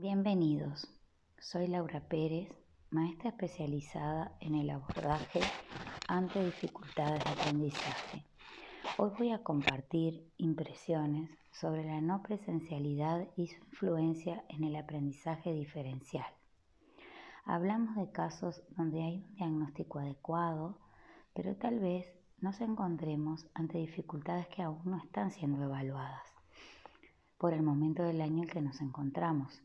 Bienvenidos, soy Laura Pérez, maestra especializada en el abordaje ante dificultades de aprendizaje. Hoy voy a compartir impresiones sobre la no presencialidad y su influencia en el aprendizaje diferencial. Hablamos de casos donde hay un diagnóstico adecuado, pero tal vez nos encontremos ante dificultades que aún no están siendo evaluadas por el momento del año en que nos encontramos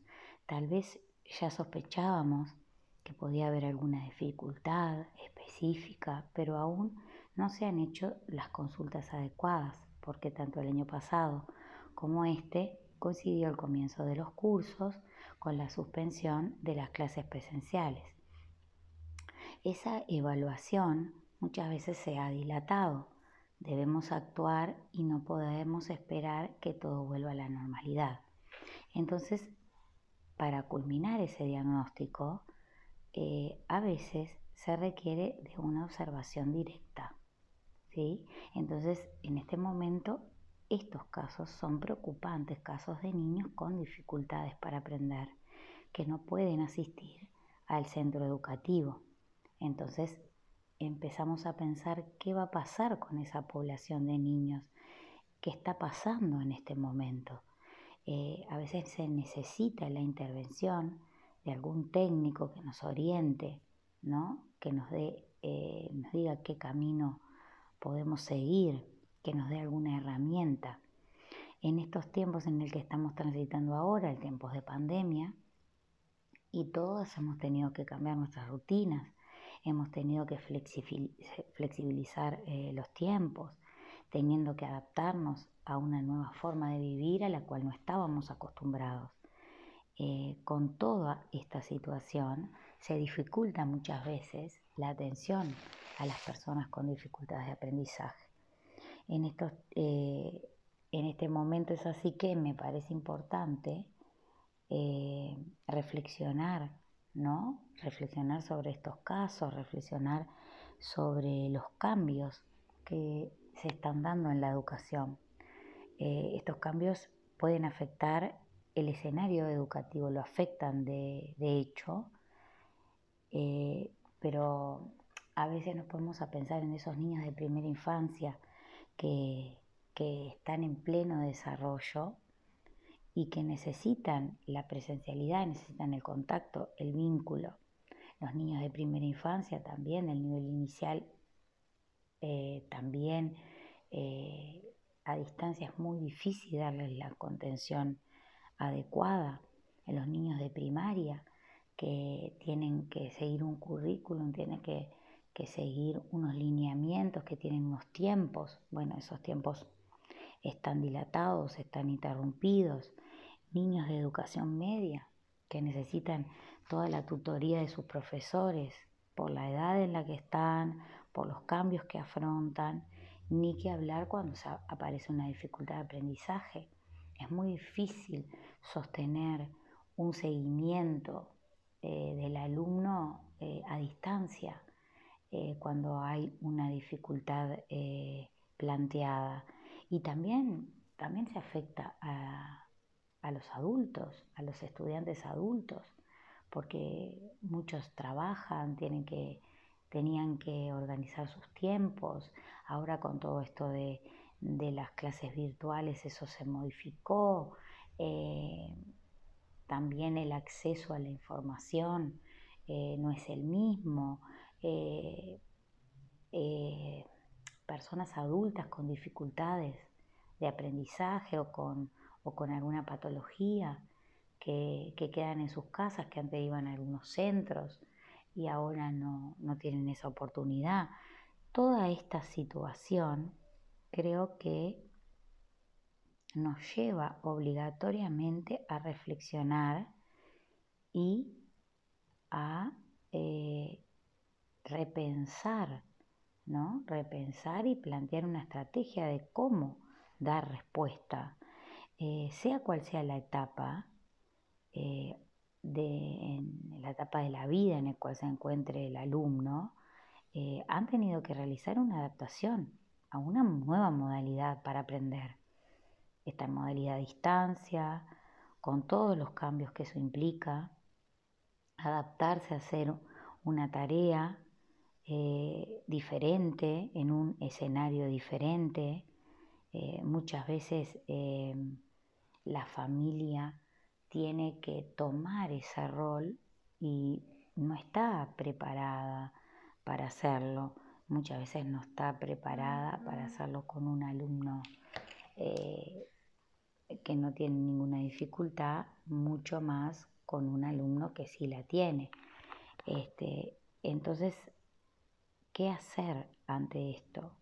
Tal vez ya sospechábamos que podía haber alguna dificultad específica, pero aún no se han hecho las consultas adecuadas, porque tanto el año pasado como este coincidió el comienzo de los cursos con la suspensión de las clases presenciales. Esa evaluación muchas veces se ha dilatado. Debemos actuar y no podemos esperar que todo vuelva a la normalidad. Entonces para culminar ese diagnóstico, eh, a veces se requiere de una observación directa. ¿sí? Entonces, en este momento, estos casos son preocupantes, casos de niños con dificultades para aprender, que no pueden asistir al centro educativo. Entonces, empezamos a pensar qué va a pasar con esa población de niños, qué está pasando en este momento. Eh, a veces se necesita la intervención de algún técnico que nos oriente, ¿no? que nos, dé, eh, nos diga qué camino podemos seguir, que nos dé alguna herramienta. En estos tiempos en el que estamos transitando ahora, el tiempos de pandemia, y todos hemos tenido que cambiar nuestras rutinas, hemos tenido que flexibilizar eh, los tiempos, teniendo que adaptarnos a una nueva forma de vivir a la cual no estábamos acostumbrados. Eh, con toda esta situación se dificulta muchas veces la atención a las personas con dificultades de aprendizaje. En, estos, eh, en este momento es así que me parece importante eh, reflexionar, ¿no? Reflexionar sobre estos casos, reflexionar sobre los cambios que se están dando en la educación. Eh, estos cambios pueden afectar el escenario educativo, lo afectan de, hecho, eh, pero a veces nos ponemos a pensar en esos niños de primera infancia que, que están en pleno desarrollo y que necesitan la presencialidad, necesitan el contacto, el vínculo. Los niños de primera infancia también, el nivel inicial eh, también a distancia es muy difícil darles la contención adecuada. En los niños de primaria que tienen que seguir un currículum, tienen que, que seguir unos lineamientos, que tienen unos tiempos. Bueno, esos tiempos están dilatados, están interrumpidos. Niños de educación media que necesitan toda la tutoría de sus profesores por la edad en la que están, por los cambios que afrontan, ni que hablar cuando aparece una dificultad de aprendizaje. Es muy difícil sostener un seguimiento eh, del alumno eh, a distancia eh, cuando hay una dificultad planteada. Y también, también se afecta a, a los adultos, a los estudiantes adultos, porque muchos trabajan, tienen que tenían que organizar sus tiempos. Ahora con todo esto de, las clases virtuales eso se modificó. Eh, también el acceso a la información eh, no es el mismo. Eh, personas adultas con dificultades de aprendizaje o con, alguna patología que, quedan en sus casas, que antes iban a algunos centros y ahora no, tienen esa oportunidad. Toda esta situación creo que nos lleva obligatoriamente a reflexionar y a eh, repensar, ¿no? Repensar y plantear una estrategia de cómo dar respuesta, eh, sea cual sea la etapa, eh, de, en la etapa de la vida en la cual se encuentre el alumno, eh, han tenido que realizar una adaptación a una nueva modalidad para aprender. Esta modalidad a distancia, con todos los cambios que eso implica, adaptarse a hacer una tarea eh, diferente, en un escenario diferente. Eh, muchas veces em, la familia tiene que tomar ese rol y no está preparada para hacerlo. Muchas veces no está preparada para hacerlo con un alumno eh, que no tiene ninguna dificultad, mucho más con un alumno que sí la tiene. Este, entonces, ¿qué hacer ante esto?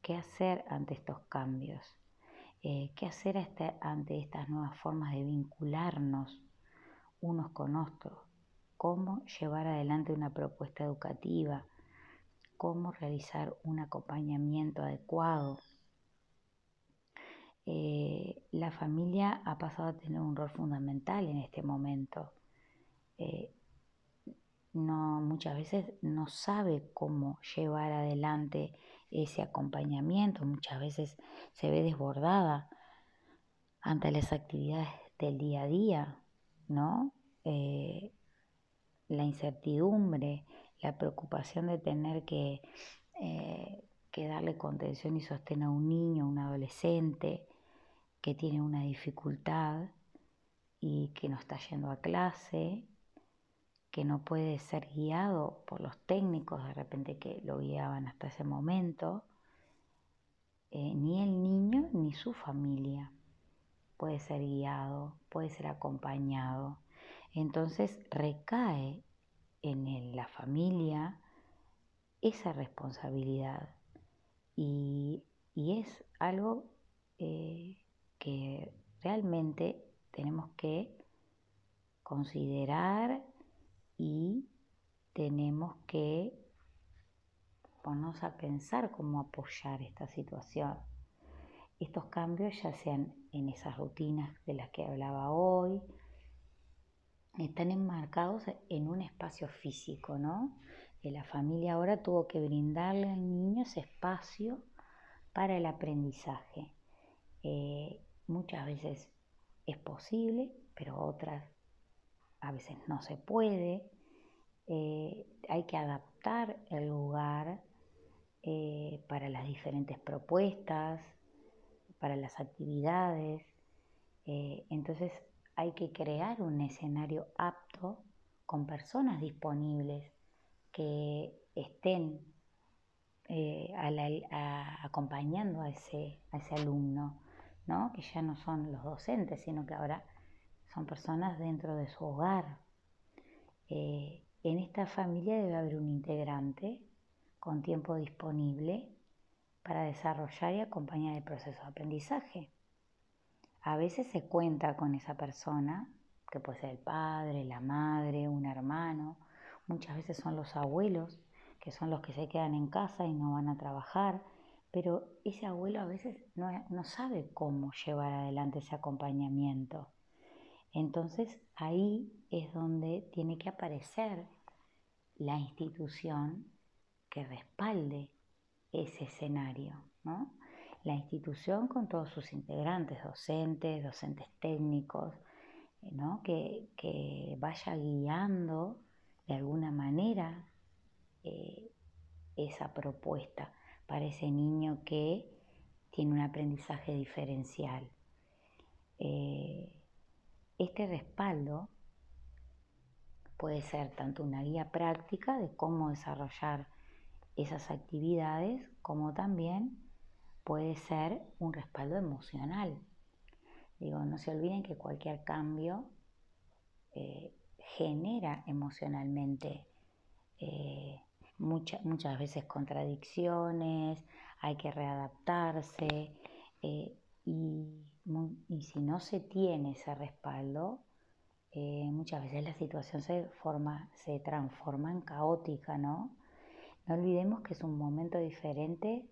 ¿Qué hacer ante estos cambios? Eh, ¿Qué hacer este, ante estas nuevas formas de vincularnos unos con otros? ¿Cómo llevar adelante una propuesta educativa? ¿Cómo realizar un acompañamiento adecuado? Eh, la familia ha pasado a tener un rol fundamental en este momento. Eh, no, muchas veces no sabe cómo llevar adelante ese acompañamiento, muchas veces se ve desbordada ante las actividades del día a día, ¿no? Eh, la incertidumbre, la preocupación de tener que, que darle contención y sostén a un niño, a un adolescente, que tiene una dificultad y que no está yendo a clase, que no puede ser guiado por los técnicos de repente que lo guiaban hasta ese momento, eh, ni el niño ni su familia puede ser guiado, puede ser acompañado. Entonces recae en la familia esa responsabilidad y, es algo eh, que realmente tenemos que considerar y tenemos que ponernos a pensar cómo apoyar esta situación. Estos cambios, ya sean en esas rutinas de las que hablaba hoy, están enmarcados en un espacio físico, ¿no? la familia ahora tuvo que brindarle al niño ese espacio para el aprendizaje. Eh, Muchas veces es posible, pero otras a veces no se puede. Eh, hay que adaptar el lugar eh, para las diferentes propuestas, para las actividades. Eh, entonces hay que crear un escenario apto con personas disponibles que estén acompañando a ese, a ese alumno que ya no son los docentes, sino que ahora son personas dentro de su hogar. Eh, en esta familia debe haber un integrante con tiempo disponible para desarrollar y acompañar el proceso de aprendizaje. A veces se cuenta con esa persona, que puede ser el padre, la madre, un hermano, muchas veces son los abuelos, que son los que se quedan en casa y no van a trabajar, pero ese abuelo a veces no, sabe cómo llevar adelante ese acompañamiento. Entonces ahí es donde tiene que aparecer la institución que respalde ese escenario, ¿no? La institución con todos sus integrantes, docentes, docentes técnicos, ¿no? que, vaya guiando de alguna manera eh, esa propuesta para ese niño que tiene un aprendizaje diferencial. Eh, este respaldo puede ser tanto una guía práctica de cómo desarrollar esas actividades, como también puede ser un respaldo emocional. Digo, no se olviden que cualquier cambio eh, genera emocionalmente eh, muchas veces contradicciones, hay que readaptarse eh, y, si no se tiene ese respaldo, eh, muchas veces la situación se, forma, se transforma en caótica, ¿no? No olvidemos que es un momento diferente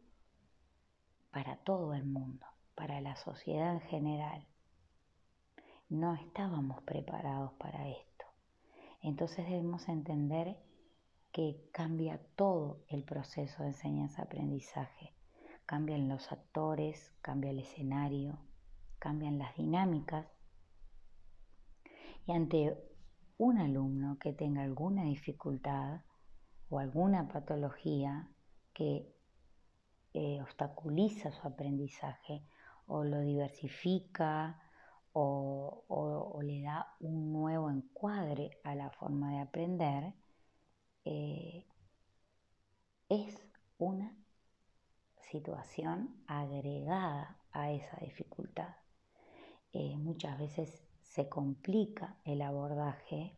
para todo el mundo, para la sociedad en general. No estábamos preparados para esto. Entonces debemos entender que cambia todo el proceso de enseñanza-aprendizaje. Cambian los actores, cambia el escenario, cambian las dinámicas Y ante un alumno que tenga alguna dificultad o alguna patología que eh, obstaculiza su aprendizaje o lo diversifica o, le da un nuevo encuadre a la forma de aprender, eh, es una situación agregada a esa dificultad. Eh, muchas veces se complica el abordaje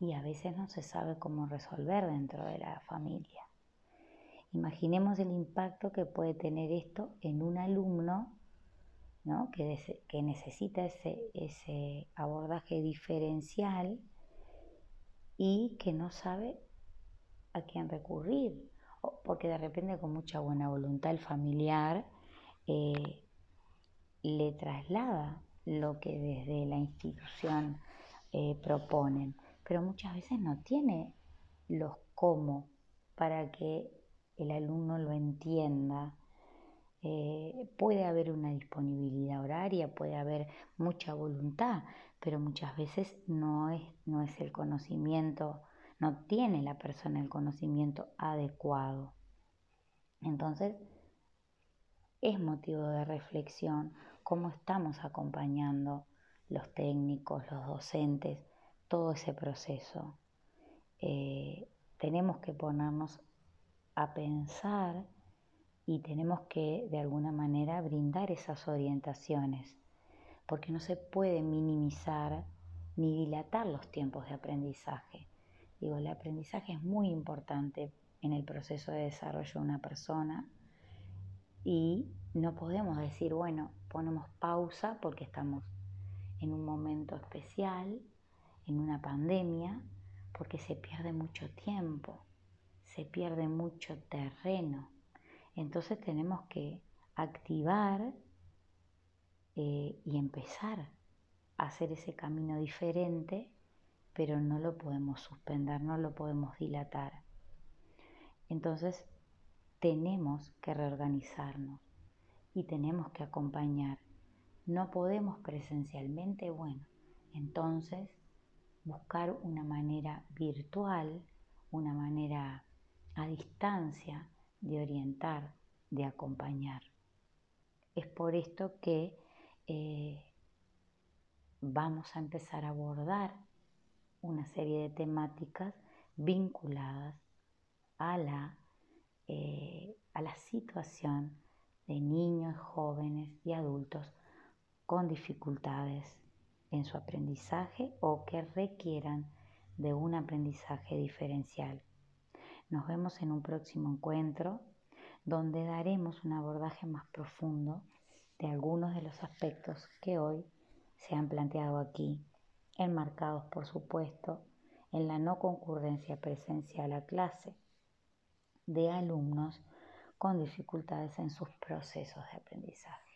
y a veces no se sabe cómo resolver dentro de la familia. Imaginemos el impacto que puede tener esto en un alumno que, que, necesita ese, ese abordaje diferencial y que no sabe a quién recurrir, porque de repente con mucha buena voluntad el familiar eh, le traslada lo que desde la institución eh, proponen, pero muchas veces no tiene los cómo para que el alumno lo entienda. Eh, puede haber una disponibilidad horaria, puede haber mucha voluntad, pero muchas veces no es, no es el conocimiento, no tiene la persona el conocimiento adecuado. Entonces, es motivo de reflexión cómo estamos acompañando los técnicos, los docentes, todo ese proceso. Eh, tenemos que ponernos a pensar y tenemos que de alguna manera brindar esas orientaciones, porque no se puede minimizar ni dilatar los tiempos de aprendizaje. Digo, el aprendizaje es muy importante en el proceso de desarrollo de una persona y no podemos decir, bueno, ponemos pausa porque estamos en un momento especial, en una pandemia, porque se pierde mucho tiempo, se pierde mucho terreno. Entonces tenemos que activar eh, y empezar a hacer ese camino diferente, pero no lo podemos suspender, no lo podemos dilatar. Entonces tenemos que reorganizarnos y tenemos que acompañar. No podemos presencialmente, bueno, entonces buscar una manera virtual, una manera a distancia de orientar, de acompañar. Es por esto que eh, vamos a empezar a abordar una serie de temáticas vinculadas a la, eh, a la situación de niños, jóvenes y adultos con dificultades en su aprendizaje o que requieran de un aprendizaje diferencial. Nos vemos en un próximo encuentro donde daremos un abordaje más profundo de algunos de los aspectos que hoy se han planteado aquí, enmarcados por supuesto en la no concurrencia presencial a clase de alumnos con dificultades en sus procesos de aprendizaje.